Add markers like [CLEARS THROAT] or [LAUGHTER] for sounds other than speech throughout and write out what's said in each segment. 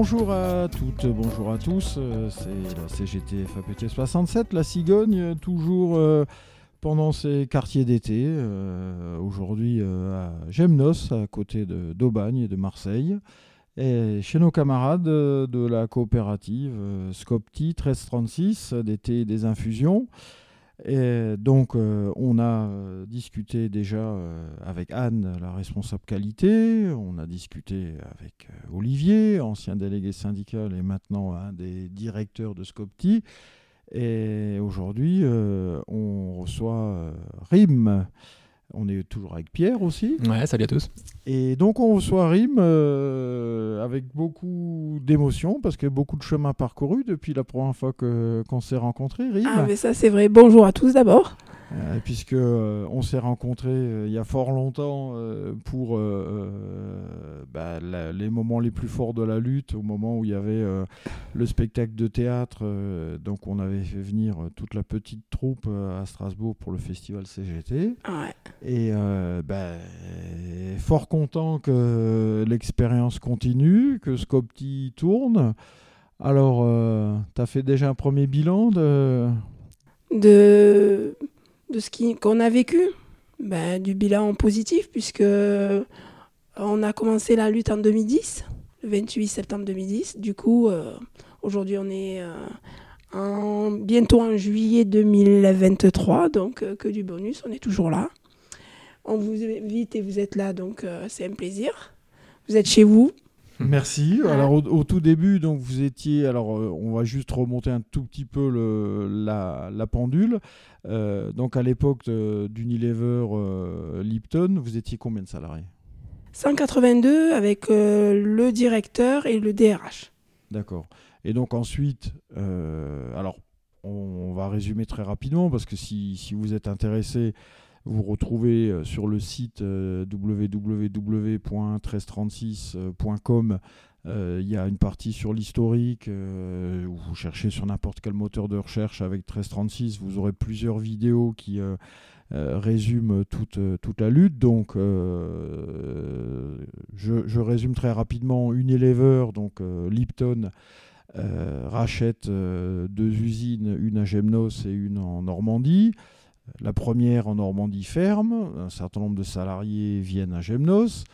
Bonjour à toutes, bonjour à tous. euh, C'est la CGT FAPT 67, la Cigogne, euh, toujours euh, pendant ces quartiers d'été. Aujourd'hui à Gemnos, à côté d'Aubagne et de Marseille. Et chez nos camarades de la coopérative Scopti 1336, euh, des thés et des infusions. Et donc, euh, on a euh, discuté déjà euh, avec Anne, la responsable qualité. On a discuté avec Olivier, ancien délégué syndical et maintenant un des directeurs de Scopti. Et aujourd'hui, on reçoit Rim. On est toujours avec Pierre aussi. Ouais, salut à tous. Et donc on reçoit Rim euh, avec beaucoup d'émotion parce que beaucoup de chemin parcouru depuis la première fois que- qu'on s'est rencontrés, Rim. Ah, mais ça, c'est vrai. Bonjour à tous d'abord. Euh, puisque euh, on s'est rencontrés euh, il y a fort longtemps euh, pour bah, la- les moments les plus forts de la lutte, au moment où il y avait le spectacle de théâtre. donc on avait fait venir toute la petite troupe à Strasbourg pour le festival CGT. Ouais. Et bah, fort content que l'expérience continue, que Scopti tourne. Alors, tu as fait déjà un premier bilan de... De, de ce qu'on a vécu, ben, du bilan positif, puisque on a commencé la lutte en 2010, le 28 septembre 2010. Du coup, euh, aujourd'hui, on est euh, en, bientôt en juillet 2023, donc euh, que du bonus, on est toujours là. On vous invite et vous êtes là, donc euh, c'est un plaisir. Vous êtes chez vous. [LAUGHS] Merci. Alors au, au tout début, donc vous étiez. Alors euh, on va juste remonter un tout petit peu le, la, la pendule. Euh, donc à l'époque d'Unilever euh, Lipton, vous étiez combien de salariés? 182 avec euh, le directeur et le DRH. D'accord. Et donc ensuite, alors on, on va résumer très rapidement parce que si, si vous êtes intéressé, vous retrouvez euh, sur le site euh, www.1336.com. euh, Il y a une partie sur l'historique, vous cherchez sur n'importe quel moteur de recherche avec 1336, vous aurez plusieurs vidéos qui résument toute, toute la lutte. Donc, je, résume très rapidement Unilever, donc Lipton, rachète deux usines, une à Gemnos et une en Normandie. La première en Normandie ferme, un certain nombre de salariés viennent à Gemnos.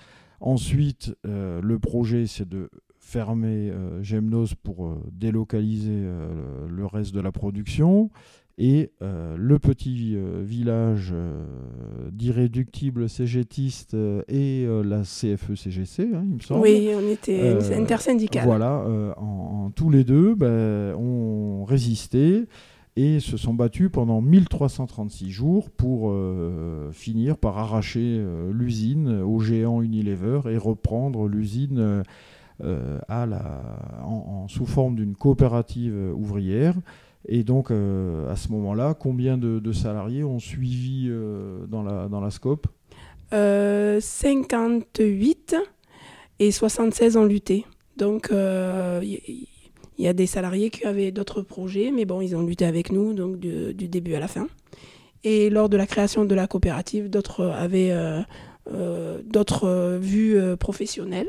Ensuite, euh, le projet, c'est de fermer euh, Gemnos pour euh, délocaliser le reste de la production. Et le petit village d'irréductibles cégétistes et la CFE-CGC, hein, il me semble. Oui, on était Euh, intersyndical. Voilà, en, en tous les deux ben, ont résisté et se sont battus pendant 1336 jours pour euh, finir par arracher euh, l'usine au géant Unilever et reprendre l'usine euh, à la, en, sous forme d'une coopérative ouvrière. Et donc, à ce moment-là, combien de, salariés ont suivi dans, la, dans la scope? Euh, 58 et 76 ont lutté. Donc, il y, a des salariés qui avaient d'autres projets, mais bon, ils ont lutté avec nous, donc du, du début à la fin. Et lors de la création de la coopérative, d'autres avaient euh, euh, d'autres euh, vues professionnelles.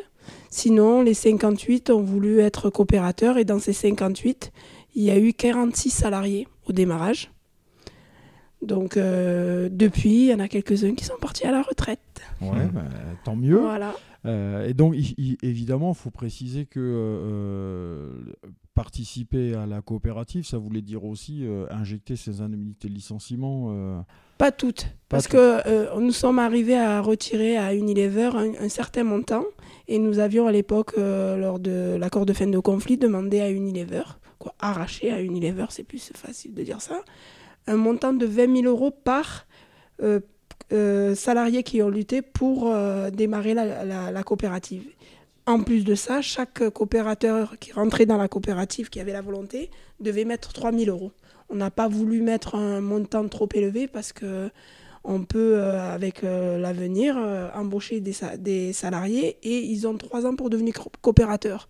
Sinon, les 58 ont voulu être coopérateurs, et dans ces 58, il y a eu 46 salariés au démarrage. Donc, euh, depuis, il y en a quelques-uns qui sont partis à la retraite. Ouais, ben, tant mieux. Voilà. Euh, et donc, évidemment, il faut préciser que euh, participer à la coopérative, ça voulait dire aussi euh, injecter ces indemnités de licenciement. euh, Pas toutes, parce toutes. que euh, nous sommes arrivés à retirer à Unilever un, un certain montant et nous avions à l'époque, euh, lors de l'accord de fin de conflit, demandé à Unilever, quoi, arraché à Unilever, c'est plus facile de dire ça, un montant de 20 000 euros par euh, euh, salarié qui ont lutté pour euh, démarrer la, coopérative. En plus de ça, chaque coopérateur qui rentrait dans la coopérative, qui avait la volonté, devait mettre 3 000 euros. On n'a pas voulu mettre un montant trop élevé parce que on peut, euh, avec l'avenir, embaucher des, des salariés et ils ont trois ans pour devenir co- coopérateurs.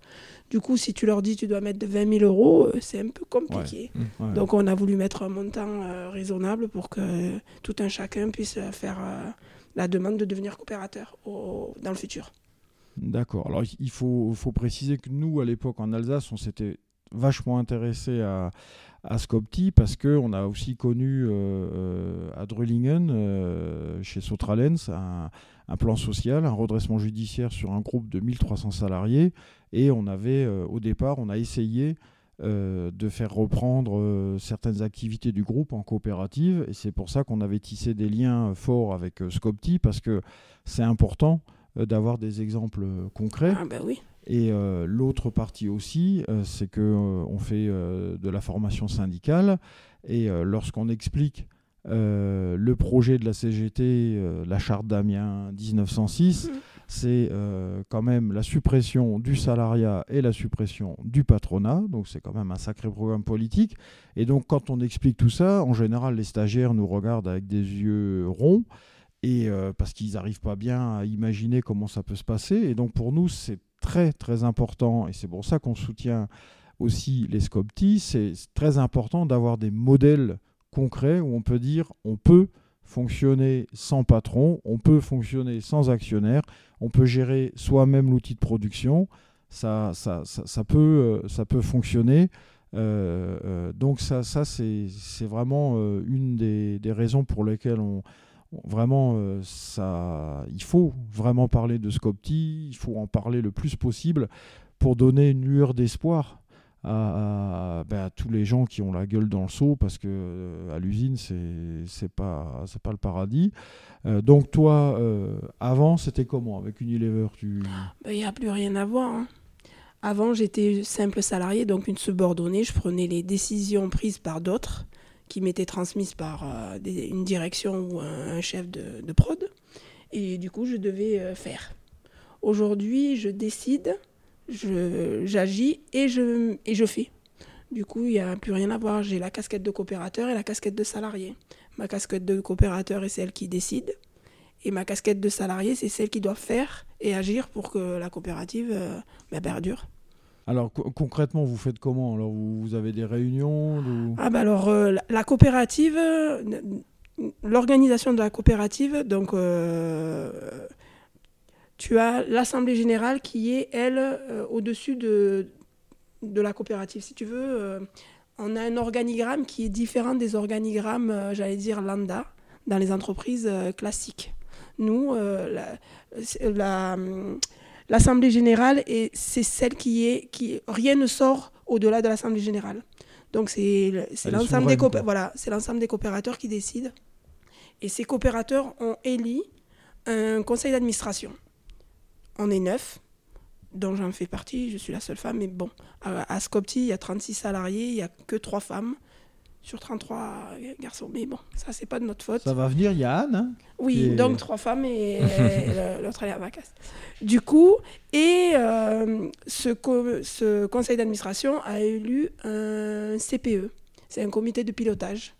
Du coup, si tu leur dis tu dois mettre de 20 000 euros, euh, c'est un peu compliqué. ouais. Donc, on a voulu mettre un montant euh, raisonnable pour que tout un chacun puisse euh, faire euh, la demande de devenir coopérateur au- dans le futur. D'accord. Alors il faut, faut préciser que nous, à l'époque en Alsace, on s'était vachement intéressé à, à Scopti parce qu'on a aussi connu euh, à Drullingen, chez Sotralens, un, un, plan social, un redressement judiciaire sur un groupe de 1300 salariés. Et on avait, au départ, on a essayé euh, de faire reprendre euh, certaines activités du groupe en coopérative. Et c'est pour ça qu'on avait tissé des liens forts avec euh, Scopti, parce que c'est important d'avoir des exemples concrets. Ah ben oui. Et l'autre partie aussi, c'est qu'on on fait de la formation syndicale. Et lorsqu'on explique le projet de la CGT, la charte d'Amiens 1906, c'est euh, quand même la suppression du salariat et la suppression du patronat. Donc c'est quand même un sacré programme politique. Et donc quand on explique tout ça, en général les stagiaires nous regardent avec des yeux ronds. Et euh, parce qu'ils n'arrivent pas bien à imaginer comment ça peut se passer. Et donc pour nous, c'est très très important, et c'est pour ça qu'on soutient aussi les SCOPTI, c'est très important d'avoir des modèles concrets où on peut dire on peut fonctionner sans patron, on peut fonctionner sans actionnaire, on peut gérer soi-même l'outil de production, ça, ça, ça, peut, euh, ça peut fonctionner. Euh, euh, donc ça, ça c'est vraiment une des, des, raisons pour lesquelles on, vraiment ça, il faut vraiment parler de Scopti, il faut en parler le plus possible pour donner une lueur d'espoir ben, à, tous les gens qui ont la gueule dans le seau parce que euh, à l'usine c'est c'est pas pas le paradis. Euh, donc toi euh, avant c'était comment? Avec Unilever tu ben, Il n'y a plus rien à voir. Hein. Avant j'étais simple salarié donc une subordonnée. Je prenais les décisions prises par d'autres qui m'étaient transmises par une direction ou un, chef de, prod et du coup je devais faire. Aujourd'hui je décide j'agis et je, et je fais. Du coup, il n'y a plus rien à voir. J'ai la casquette de coopérateur et la casquette de salarié. Ma casquette de coopérateur est celle qui décide. Et ma casquette de salarié, c'est celle qui doit faire et agir pour que la coopérative euh, bah, perdure. Alors concrètement, vous faites comment? Alors vous, avez des réunions Ah bah alors euh, la, coopérative, euh, l'organisation de la coopérative, donc tu as l'Assemblée générale qui est, elle, euh, au-dessus de, de la coopérative. Si tu veux, euh, on a un organigramme qui est différent des organigrammes, euh, j'allais dire, lambda, dans les entreprises classiques. Nous, l'Assemblée générale, c'est celle qui est... Qui, rien ne sort au-delà de l'Assemblée générale. Donc c'est l'ensemble des, voilà, l'ensemble des coopérateurs qui décident. Et ces coopérateurs ont élu un conseil d'administration on est neuf, dont j'en fais partie, je suis la seule femme, mais bon, à, Scopti, il y a 36 salariés, il n'y a que 3 femmes sur 33 garçons. Mais bon, ça, c'est pas de notre faute. Ça va venir, il y a Anne. Hein, oui, donc 3 femmes et [LAUGHS] l'autre, elle est à vacances. Du coup, et euh, ce, ce conseil d'administration a élu un CPE. C'est un comité de pilotage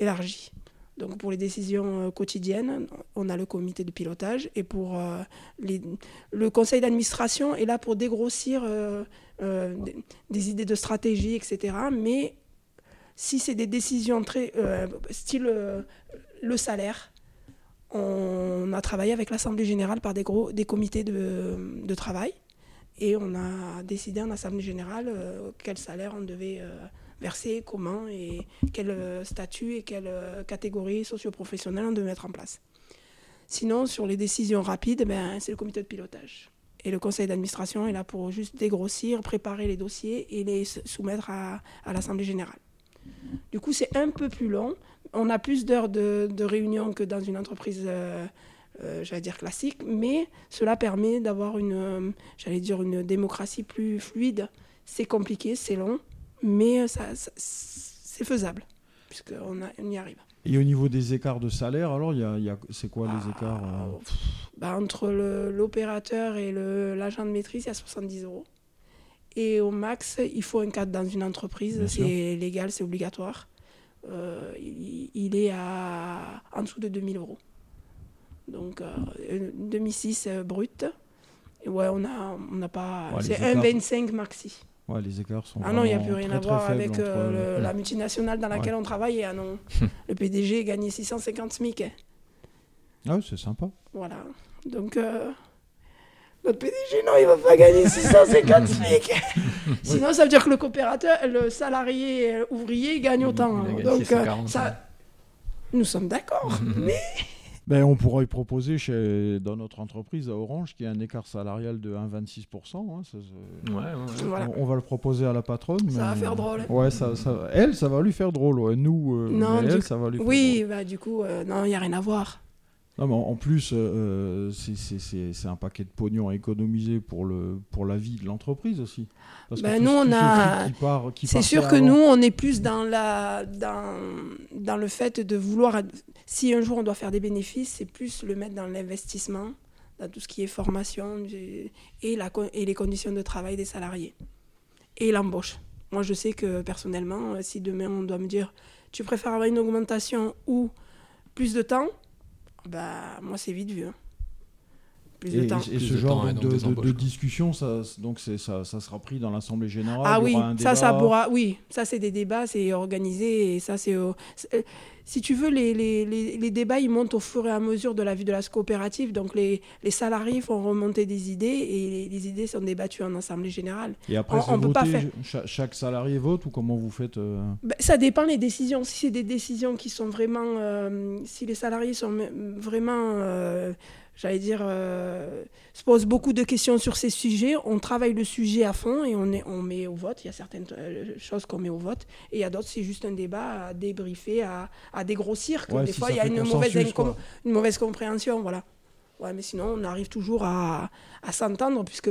élargi. Donc pour les décisions euh, quotidiennes, on a le comité de pilotage et pour euh, les, le conseil d'administration est là pour dégrossir euh, des, idées de stratégie, etc. Mais si c'est des décisions très style le salaire, on a travaillé avec l'Assemblée générale par des, gros, des comités de, de, travail et on a décidé en Assemblée générale quel salaire on devait verser, comment et quel euh, statut et quelle euh, catégorie socio-professionnelle on devait mettre en place. Sinon, sur les décisions rapides, ben, c'est le comité de pilotage. Et le conseil d'administration est là pour juste dégrossir, préparer les dossiers et les soumettre à, l'Assemblée générale. Du coup, c'est un peu plus long. On a plus d'heures de, de réunion que dans une entreprise, euh, j'allais dire classique, mais cela permet d'avoir une, j'allais dire, une démocratie plus fluide. C'est compliqué, c'est long, mais euh, ça, c'est faisable, puisqu'on on y arrive. Et au niveau des écarts de salaire, alors, y a, y a, c'est quoi les écarts euh ah, bah, Entre l'opérateur et l'agent de maîtrise, il y a 70 euros. Et au max, il faut un cadre dans une entreprise, c'est légal, c'est obligatoire. Euh, il, est à en dessous de 2000 euros. Donc, euh, 2006 brut. Et ouais, on n'a on pas. c'est 1,25 maxi. Ouais, les écarts sont. Ah non, il n'y a plus rien à voir avec euh, la multinationale dans laquelle on travaille. Ah non, [LAUGHS] le PDG gagnait 650 SMIC. Ah oui, c'est sympa. Voilà. Donc, euh, Notre PDG, non, il va pas gagner [LAUGHS] 650 SMIC. [LAUGHS] Sinon, ça veut dire que le coopérateur, le salarié euh, ouvrier gagne autant. Il a gagné Donc, euh, 640, ça, nous sommes d'accord. mais Ben, on pourrait proposer chez, dans notre entreprise à Orange qu'il y ait un écart salarial de 1,26%. hein, ça, c'est- Ouais, ouais, ouais. voilà. on, on va le proposer à la patronne. Ça va faire drôle. Ouais, ça, ça- elle, ça va lui faire drôle. ouais. Nous, euh, Non, elle, coup- ça va lui faire Oui, bah, du coup, euh, non, il n'y a rien à voir. Non, mais en plus, euh, euh, c'est- un paquet de pognon à économiser pour, le, pour la vie de l'entreprise aussi. Parce Ben, nous, on tout ce a- C'est sûr que avant- nous, on est plus dans, la, dans, dans le fait de vouloir. Si un jour on doit faire des bénéfices, c'est plus le mettre dans l'investissement, dans tout ce qui est formation et, la, et les conditions de travail des salariés. Et l'embauche. Moi, je sais que personnellement, euh, si demain on doit me dire tu préfères avoir une augmentation ou plus de temps, bah, moi, c'est vite vu. hein. Plus Et, de temps. et Plus ce genre temps donc, de, discussion, ça, donc ça, ça sera pris dans l'Assemblée Générale. Ah oui, ça, ça pourra. Oui, ça, c'est des débats, c'est organisé et ça, c'est. euh, Si tu veux, les, les, les, les débats, ils montent au fur et à mesure de la vie de la coopérative. Donc, les, les salariés font remonter des idées et les, les idées sont débattues en assemblée générale. Et après, On- on peut pas faire- cha- chaque, salarié vote ou comment vous faites euh, Ben, ça dépend les décisions. Si c'est des décisions qui sont vraiment. euh, si les salariés sont vraiment. euh, J'allais dire, euh, se posent beaucoup de questions sur ces sujets. On travaille le sujet à fond et on, est, on met au vote. Il y a certaines euh, choses qu'on met au vote. Et il y a d'autres, c'est juste un débat à débriefer, à, à dégrossir. Que ouais, des si fois, il y a une mauvaise, incom- une mauvaise compréhension. Voilà. Ouais, mais sinon, on arrive toujours à, à s'entendre. Puisque,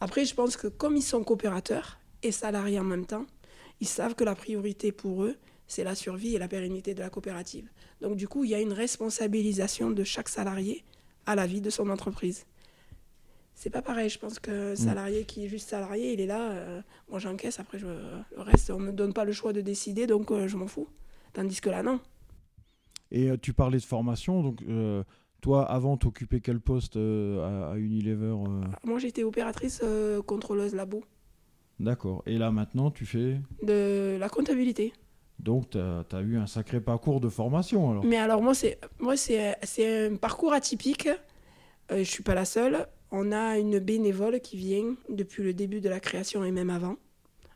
après, je pense que comme ils sont coopérateurs et salariés en même temps, ils savent que la priorité pour eux, c'est la survie et la pérennité de la coopérative. Donc, du coup, il y a une responsabilisation de chaque salarié à la vie de son entreprise. C'est pas pareil, je pense que salarié qui est juste salarié, il est là, euh, moi j'encaisse, après je, le reste, on me donne pas le choix de décider, donc euh, je m'en fous. Tandis que là, non. Et euh, tu parlais de formation, donc euh, toi, avant, t'occupais quel poste à, à Unilever euh? Moi j'étais opératrice contrôleuse labo D'accord. Et là, maintenant, tu fais? de la comptabilité. Donc, tu as, eu un sacré parcours de formation. Mais alors moi, c'est un parcours atypique. Euh, je suis pas la seule. On a une bénévole qui vient depuis le début de la création et même avant,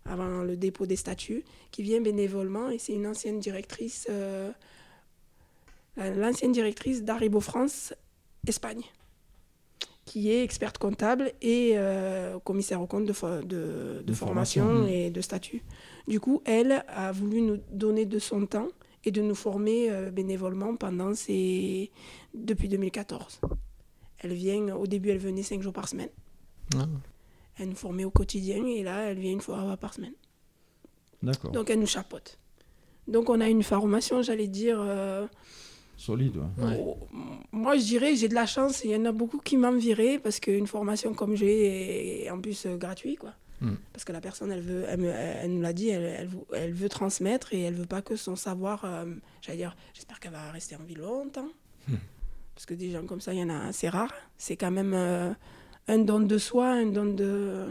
avant le dépôt des statuts, qui vient bénévolement et c'est une ancienne directrice, euh, la- l'ancienne directrice d'Aribo France Espagne, qui est experte comptable et euh, commissaire au compte de, fo- de, de De formation, formation, et de statut. Du coup, elle a voulu nous donner de son temps et de nous former euh, bénévolement pendant ces... depuis 2014. Elle vient, au début, elle venait cinq jours par semaine. Ah. Elle nous formait au quotidien et là, elle vient une fois par semaine. D'accord. Donc, elle nous chapeaute. Donc, on a une formation, j'allais dire. euh, Solide, ouais. Ouais. oh, moi, je dirais, j'ai de la chance. Il y en a beaucoup qui m'enviraient parce qu'une formation comme j'ai est en plus euh, gratuite, quoi. Mm. Parce que la personne, elle, veut, elle, me- elle nous l'a dit, elle, elle, veut transmettre et elle veut pas que son savoir. euh, j'allais dire, j'espère qu'elle va rester en vie longtemps. Mm. Parce que des gens comme ça, il y en a assez rares. C'est quand même euh, un don de soi, un don de.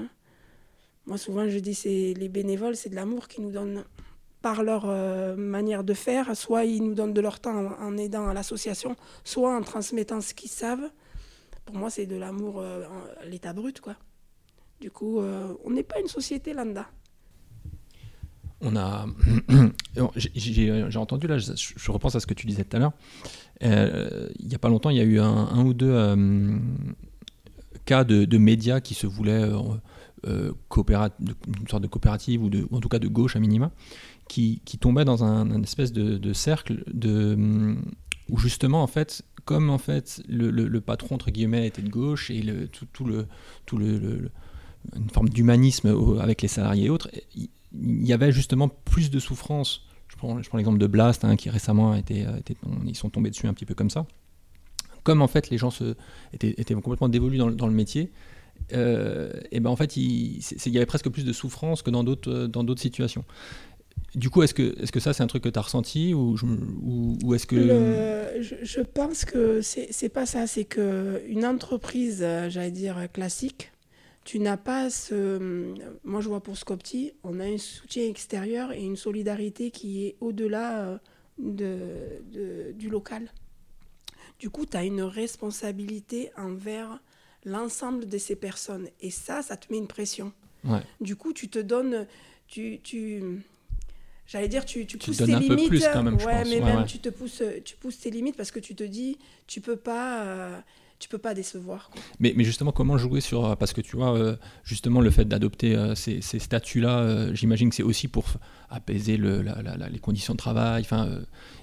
Moi, souvent, je dis, c'est les bénévoles, c'est de l'amour qu'ils nous donnent par leur euh, manière de faire. Soit ils nous donnent de leur temps en, aidant à l'association, soit en transmettant ce qu'ils savent. Pour moi, c'est de l'amour euh, à l'état brut, quoi. Du coup, euh, on n'est pas une société lambda. On a. [CLEARS THROAT] J'ai- entendu, là, je, repense à ce que tu disais tout à l'heure. Euh, il n'y a pas longtemps, il y a eu un, ou deux euh, cas de, médias qui se voulaient euh, euh, une sorte de coopérative ou, ou en tout cas de gauche à minima, qui, tombaient dans un, espèce de, cercle de, hum, où justement, en fait, comme en fait le, patron entre guillemets était de gauche et le, tout, le tout le, une forme d'humanisme avec les salariés et autres, il y avait justement plus de souffrance. Je prends, l'exemple de Blast, hein, qui récemment a été, ils sont tombés dessus un petit peu comme ça. Comme en fait les gens étaient, complètement dévolus dans, le- métier, euh, et ben en fait il, il y avait presque plus de souffrance que dans d'autres situations. Du coup, est-ce que, est-ce que ça c'est un truc que tu as ressenti ou, ou, ou est-ce que Le- je, je pense que c'est pas ça, c'est que une entreprise, euh, j'allais dire classique, tu n'as pas ce. Moi, je vois pour Scopti, on a un soutien extérieur et une solidarité qui est au-delà euh, de, de- du local. Du coup, tu as une responsabilité envers l'ensemble de ces personnes. Et ça, ça te met une pression. Ouais. Du coup, tu te donnes. Tu, tu, J'allais dire, tu, tu Tu pousses te tes limites. plus quand même, je ouais, pense. mais Ouais, même ouais. tu te pousses, tu pousses tes limites parce que tu te dis, tu peux pas, euh, tu peux pas décevoir. quoi. Mais, mais justement, comment jouer sur. euh, Parce que tu vois, euh, justement, le fait d'adopter euh, ces, ces statuts-là, j'imagine que c'est aussi pour apaiser le, la- la- la- les conditions de travail. enfin,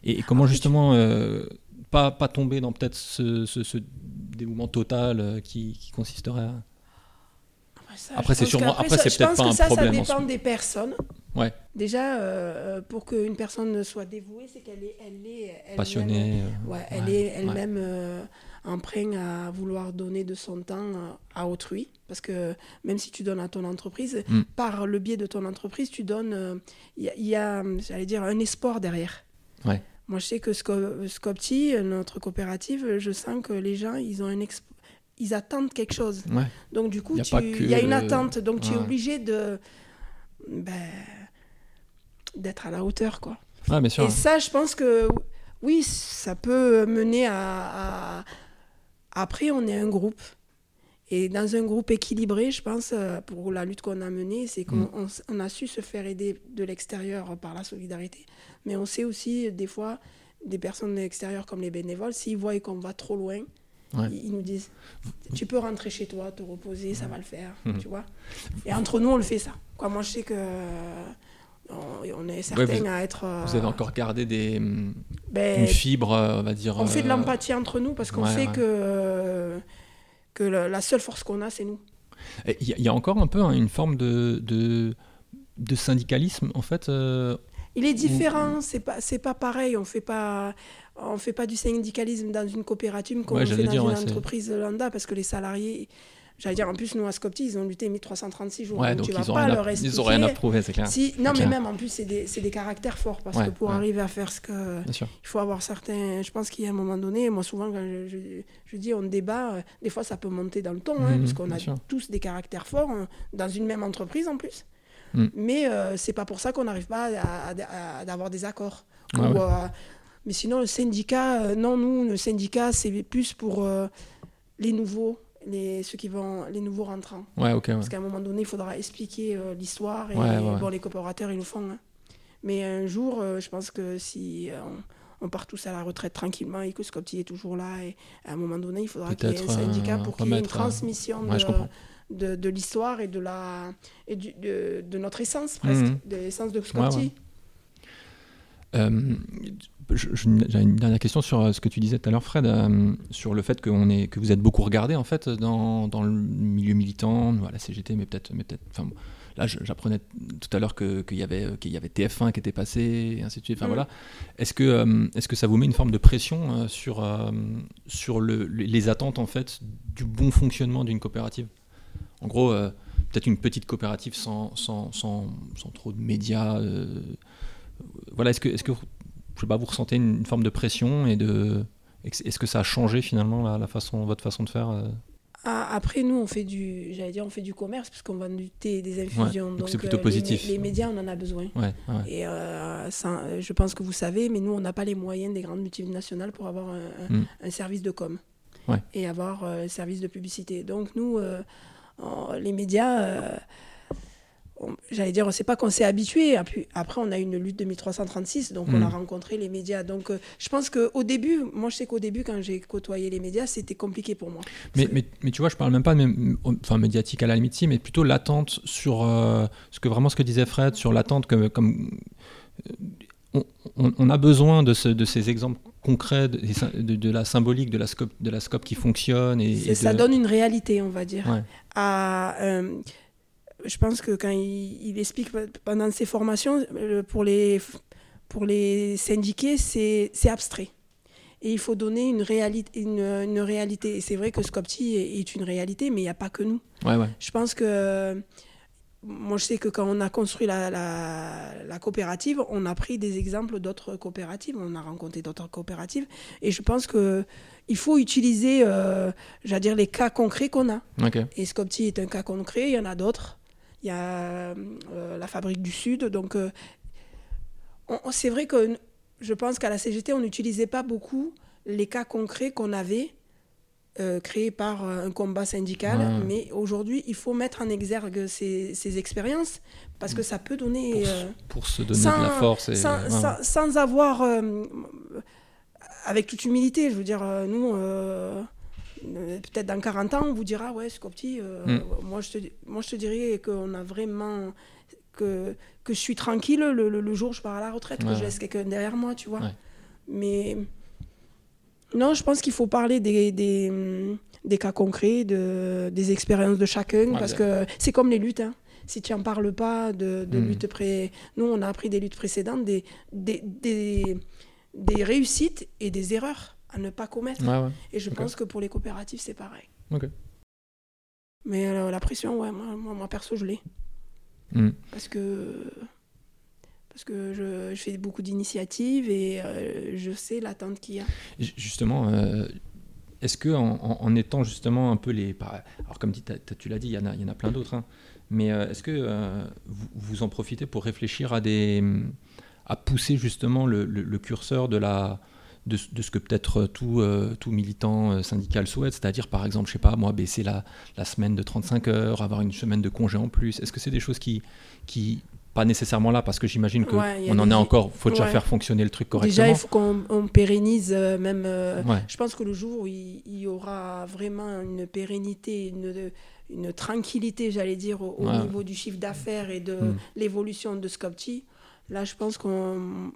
et, et comment Après, tu- justement euh, pas, pas tomber dans peut-être ce, ce, ce dévouement total qui, qui consisterait à. Après, ça, Après, je c'est sûrement- après, c'est peut-être pas que un ça, problème Ça en dépend des personnes. Ouais. Déjà, euh, pour qu'une personne soit dévouée, c'est qu'elle est, elle est elle-même- euh, Ouais, elle ouais, est ouais. elle-même euh, emprunt à vouloir donner de son temps euh, à autrui. Parce que même si tu donnes à ton entreprise, Mm. par le biais de ton entreprise, tu donnes. euh, Il y a, y j'allais dire, un espoir derrière. Ouais. Moi, je sais que Sco- Scopti, notre coopérative, je sens que les gens, ils ont un ils attendent quelque chose. Ouais. Donc du coup, Y il que y a une attente. Donc tu es obligé de ben, d'être à la hauteur, quoi. Bien sûr. Et ça, je pense que oui, ça peut mener à, à- Après, on est un groupe. Et dans un groupe équilibré, je pense, euh, pour la lutte qu'on a menée, c'est qu'on Mm. on a su se faire aider de l'extérieur par la solidarité. Mais on sait aussi, des fois, des personnes de l'extérieur comme les bénévoles, s'ils voient qu'on va trop loin, Ouais. ils nous disent Tu peux rentrer chez toi, te reposer, ça va le faire. Mhm. Tu vois Et entre nous, on le fait ça. Quoi, moi, je sais que. On, on est certains vous- à être. euh, Vous avez encore gardé des, hum, ben, une fibre, euh, on va dire. on fait de euh, l'empathie entre nous parce qu'on ouais, sait ouais. que, que la, la seule force qu'on a, c'est nous. Il y, a- il y a encore un peu hein, une forme de, de, de syndicalisme, en fait. euh, Il est différent, c'est pas c'est pas pareil. On fait pas on fait pas du syndicalisme dans une coopérative comme on fait dans dire, une entreprise lambda parce que les salariés, j'allais dire en plus nous à Scopti, ils ont lutté 1336 jours. ouais, donc, vas ils ont, pas rien leur à, expliquer. ils ont rien à prouver, c'est clair. Si, non, mais même en plus, c'est des, des caractères forts parce Ouais, que pour ouais. arriver à faire ce que. Il faut avoir certains. Je pense qu'il y a un moment donné, moi souvent, quand je, je- je dis on débat, euh, des fois ça peut monter dans le ton, hein, Mhm, parce qu'on a sûr. tous des caractères forts hein, dans une même entreprise en plus. Mhm. Mais euh, c'est pas pour ça qu'on n'arrive pas à, à- à- d'avoir des accords. Ou, ouais. euh, mais sinon, le syndicat, euh, non, nous, le syndicat, c'est plus pour les nouveaux, les, ceux qui vont, les nouveaux rentrants. Ouais, ok. ouais. Parce qu'à un moment donné, il faudra expliquer euh, l'histoire. Et Ouais, bon, les coopérateurs, ils le font. hein. Mais un jour, euh, je pense que si euh, on, on part tous à la retraite tranquillement et que Scopti est toujours là, et à un moment donné, il faudra qu'il y ait un syndicat pour qu'il y ait une euh, transmission de, de, de l'histoire et, de, la, et du- de, de notre essence, presque, Mhm. de l'essence de Scopti. Euh, J'ai une dernière question sur euh, ce que tu disais tout à l'heure, Fred, euh, sur le fait est, que vous êtes beaucoup regardé en fait dans, dans le milieu militant, la CGT, mais peut-être, mais peut-être. Enfin, bon, là, j'apprenais tout à l'heure que- qu'il y avait euh, qu'il y avait TF1 qui était passé, et ainsi de suite. Enfin Mm. voilà. Est-ce que euh, est-ce que ça vous met une forme de pression sur sur le- les attentes en fait du bon fonctionnement d'une coopérative? En gros. Peut-être une petite coopérative sans, sans, sans, sans trop de médias. Voilà, est-ce que, est-ce que je sais pas, vous ressentez une, une forme de pression et de est-ce que ça a changé finalement la, la façon, votre façon de faire euh? Ah, Après, nous, on fait du, j'allais dire, on fait du commerce parce qu'on vend du thé et des infusions. donc c'est plutôt euh, positif. Les, médias, on en a besoin. Ouais, ouais. Et euh, ça, je pense que vous savez, mais nous, on n'a pas les moyens des grandes multinationales pour avoir un, Mm. un service de com et avoir un service de publicité. Donc, nous, les médias, on- j'allais dire, c'est pas qu'on s'est habitué. Après, on a une lutte de 1336, donc on Mm. a rencontré les médias. Donc, euh, je pense qu'au début, moi, je sais qu'au début, quand j'ai côtoyé les médias, c'était compliqué pour moi. Mais, Parce que- mais, mais tu vois, je parle même pas même, enfin, médiatique à la limite, si, mais plutôt l'attente sur euh, ce que vraiment ce que disait Fred, sur l'attente comme. comme euh, on, on- on a besoin de, ce- de ces exemples concrets, de, de- de la symbolique, de la scope, de la scope qui fonctionne. Et, ça de- donne une réalité, on va dire. Ouais. À, euh, je pense que quand il, il explique pendant ses formations, pour les, pour les syndiqués, c'est abstrait. Et il faut donner une réalité. Une, une réalité. Et c'est vrai que Scopti est, est une réalité, mais il n'y a pas que nous. Ouais, ouais. Je pense que. Moi, je sais que quand on a construit la, la, la coopérative, on a pris des exemples d'autres coopératives, on a rencontré d'autres coopératives, et je pense que il faut utiliser, euh, j'allais dire, les cas concrets qu'on a. Ok. Et Scopti est un cas concret, il y en a d'autres. Il y a euh, la fabrique du Sud, donc euh, c'est vrai que je pense qu'à la CGT, on n'utilisait pas beaucoup les cas concrets qu'on avait euh, créé par un combat syndical. Mais aujourd'hui, il faut mettre en exergue ces, ces expériences parce que ça peut donner. Pour, euh, pour se donner sans- de la force. Et, sans, ouais. sans- sans avoir, euh, avec toute humilité, je veux dire, nous, peut-être dans 40 ans, on vous dira, ouais, Scopti, euh, Mm. moi, je te, moi je te dirais qu'on a vraiment. Que, que je suis tranquille le, le- le jour où je pars à la retraite, Ouais, que je laisse quelqu'un derrière moi, tu vois. Ouais. Mais non, je pense qu'il faut parler des, des, des cas concrets, de, des expériences de chacun, Ouais, parce bien. que c'est comme les luttes. hein. Si tu n'en parles pas de, de Mm. luttes pré... Nous, on a appris des luttes précédentes, des, des, des, des réussites et des erreurs à ne pas commettre. Ouais. Et je pense que pour les coopératives, c'est pareil. Mais euh, la pression, ouais, moi, moi, moi, perso, je l'ai. Mm. Parce que, parce que je, je fais beaucoup d'initiatives et euh, je sais l'attente qu'il y a. Ju- Justement, euh, est-ce que en, étant justement un peu les... par- Alors comme dit, tu l'as dit, il y, en a- il y en a plein d'autres, hein. mais euh, est-ce que vous, vous en profitez pour réfléchir à des... à pousser justement le, le- le curseur de la... De, ce- de ce que peut-être tout, euh, tout militant euh, syndical souhaite, c'est-à-dire par exemple, je sais pas, moi, baisser la, la semaine de 35 heures, avoir une semaine de congé en plus. Est-ce que c'est des choses qui, qui, pas nécessairement là, parce que j'imagine qu'on Ouais, en des- est encore, faut déjà ouais. faire fonctionner le truc correctement. Déjà, il faut qu'on on pérennise euh, même. euh, Ouais. Je pense que le jour où il, il y aura vraiment une pérennité, une, une tranquillité, j'allais dire, au, niveau du chiffre d'affaires et de Mm. l'évolution de Scopti, là, je pense qu'on.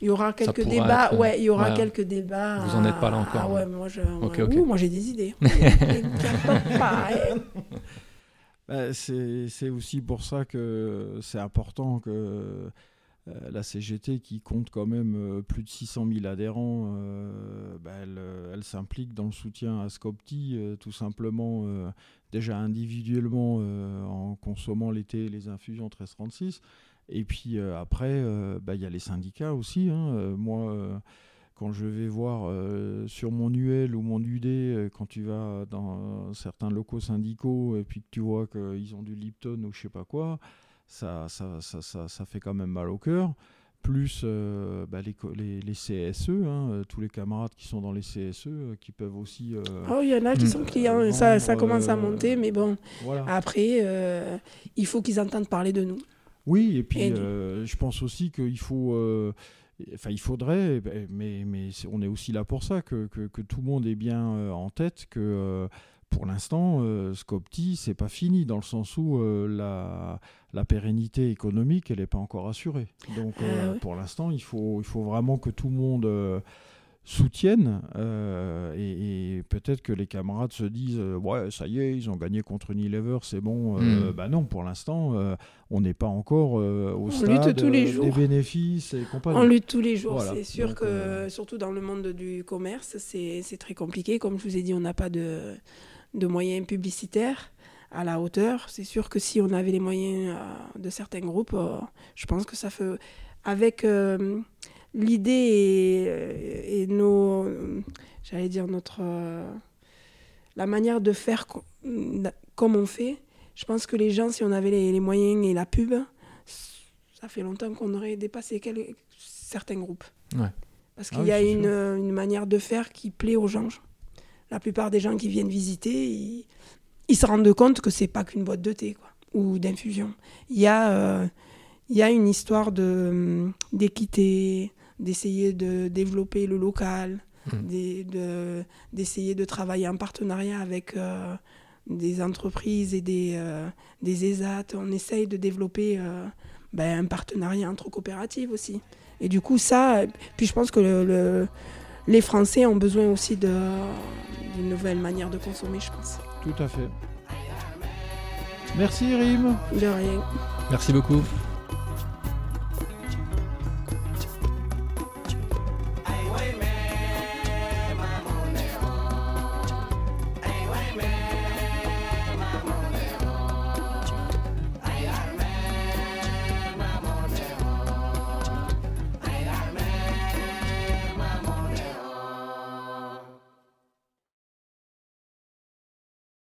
Il y aura quelques débats. être, euh, ouais, il y aura quelques débats. Vous en êtes pas là encore, Ah ouais. moi, j'ai des idées. [LAUGHS] [LAUGHS] Bah, c'est c'est aussi pour ça que c'est important que euh, la CGT, qui compte quand même euh, plus de 600 000 adhérents, euh, bah, elle, elle s'implique dans le soutien à Scopti, euh, tout simplement, euh, déjà individuellement euh, en consommant l'été les infusions 1336. Et puis euh, après, euh, bah, il y a les syndicats aussi. hein. Euh, moi, quand je vais voir euh, sur mon UL ou mon UD, euh, quand tu vas dans certains locaux syndicaux et puis que tu vois qu'ils ont du Lipton ou je sais pas quoi, ça, ça, ça, ça, ça fait quand même mal au cœur. Plus bah, les, co- les, les CSE, hein, tous les camarades qui sont dans les CSE, qui peuvent aussi... Oh, il y en a qui sont clients, Euh, et ça, ça commence à monter, mais bon, voilà. après, il faut qu'ils entendent parler de nous. Oui, et puis Et- euh, je pense aussi qu'il faut, euh, enfin il faudrait, mais, mais on est aussi là pour ça, que, que, que tout le monde ait bien euh, en tête que pour l'instant, euh, Scopti, c'est pas fini, dans le sens où euh, la, la pérennité économique, elle n'est pas encore assurée. Donc euh, Ah pour l'instant, il faut, il faut vraiment que tout le monde... soutiennent euh, et, et peut-être que les camarades se disent euh, ouais ça y est ils ont gagné contre Unilever c'est bon Euh, Mm. bah non pour l'instant euh, on n'est pas encore au On stade lutte tous les jours. des bénéfices et compagnie. On lutte tous les jours, Voilà. c'est sûr Donc, que, surtout dans le monde du commerce, c'est c'est très compliqué. Comme je vous ai dit, on n'a pas de, de moyens publicitaires à la hauteur. C'est sûr que si on avait les moyens euh, de certains groupes, euh, je pense que ça fait... Avec euh, l'idée et, et nos... J'allais dire notre... euh, la manière de faire co- comme on fait, je pense que les gens, si on avait les, les moyens et la pub, ça fait longtemps qu'on aurait dépassé quel- certains groupes. Ouais. Parce Ah qu'il y a une, une manière de faire qui plaît aux gens. La plupart des gens qui viennent visiter, ils, ils se rendent compte que c'est pas qu'une boîte de thé quoi, ou d'infusion. Il y, a, euh, il y a une histoire de, d'équité, d'essayer de développer le local, Mm. des- de- d'essayer de, travailler en partenariat avec euh, des entreprises et des, euh, des ESAT. On essaye de développer euh, ben, un partenariat entre coopératives aussi. Et du coup, ça, puis je pense que le- le- les Français ont besoin aussi de- d'une nouvelle manière de consommer, je pense. Tout à fait. Merci Rim. De rien. Merci beaucoup.